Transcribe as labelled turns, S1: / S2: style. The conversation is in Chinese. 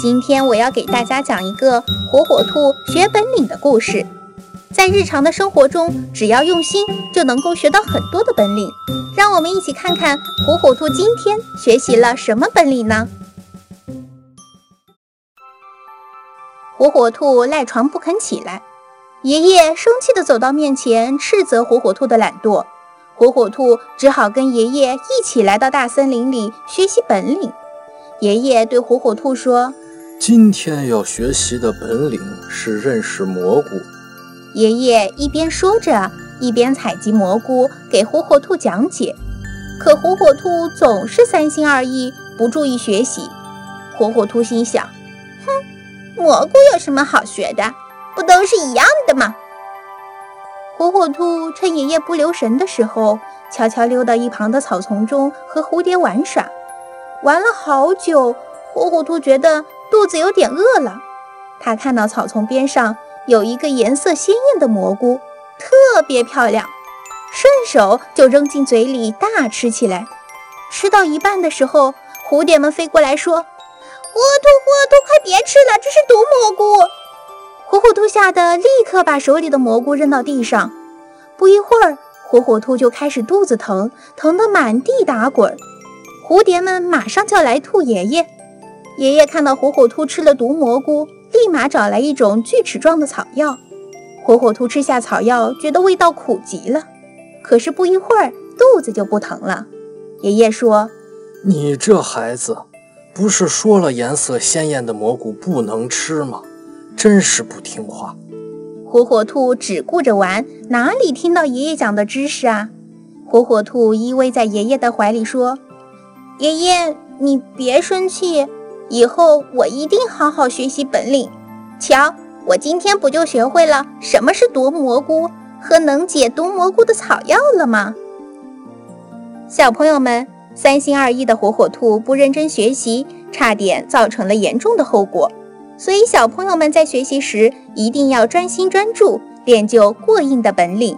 S1: 今天我要给大家讲一个火火兔学本领的故事。在日常的生活中，只要用心，就能够学到很多的本领。让我们一起看看火火兔今天学习了什么本领呢？火火兔赖床不肯起来，爷爷生气地走到面前，斥责火火兔的懒惰。火火兔只好跟爷爷一起来到大森林里学习本领。爷爷对火火兔说：“
S2: 今天要学习的本领是认识蘑菇。”
S1: 爷爷一边说着，一边采集蘑菇给火火兔讲解。可火火兔总是三心二意，不注意学习。火火兔心想：“哼，蘑菇有什么好学的？不都是一样的吗？”火火兔趁爷爷不留神的时候，悄悄溜到一旁的草丛中和蝴蝶玩耍。玩了好久，火火兔觉得肚子有点饿了。他看到草丛边上有一个颜色鲜艳的蘑菇，特别漂亮，顺手就扔进嘴里大吃起来。吃到一半的时候，蝴蝶们飞过来说：“火兔，火兔，快别吃了，这是毒蘑菇！”火火兔吓得立刻把手里的蘑菇扔到地上。不一会儿，火火兔就开始肚子疼，疼得满地打滚。蝴蝶们马上叫来兔爷爷。爷爷看到火火兔吃了毒蘑菇，立马找来一种锯齿状的草药。火火兔吃下草药，觉得味道苦极了。可是不一会儿，肚子就不疼了。爷爷说：“
S2: 你这孩子，不是说了颜色鲜艳的蘑菇不能吃吗？”真是不听话！
S1: 火火兔只顾着玩，哪里听到爷爷讲的知识啊？火火兔依偎在爷爷的怀里说：“爷爷，你别生气，以后我一定好好学习本领。瞧，我今天不就学会了什么是毒蘑菇和能解毒蘑菇的草药了吗？”小朋友们，三心二意的火火兔不认真学习，差点造成了严重的后果。所以，小朋友们在学习时一定要专心专注，练就过硬的本领。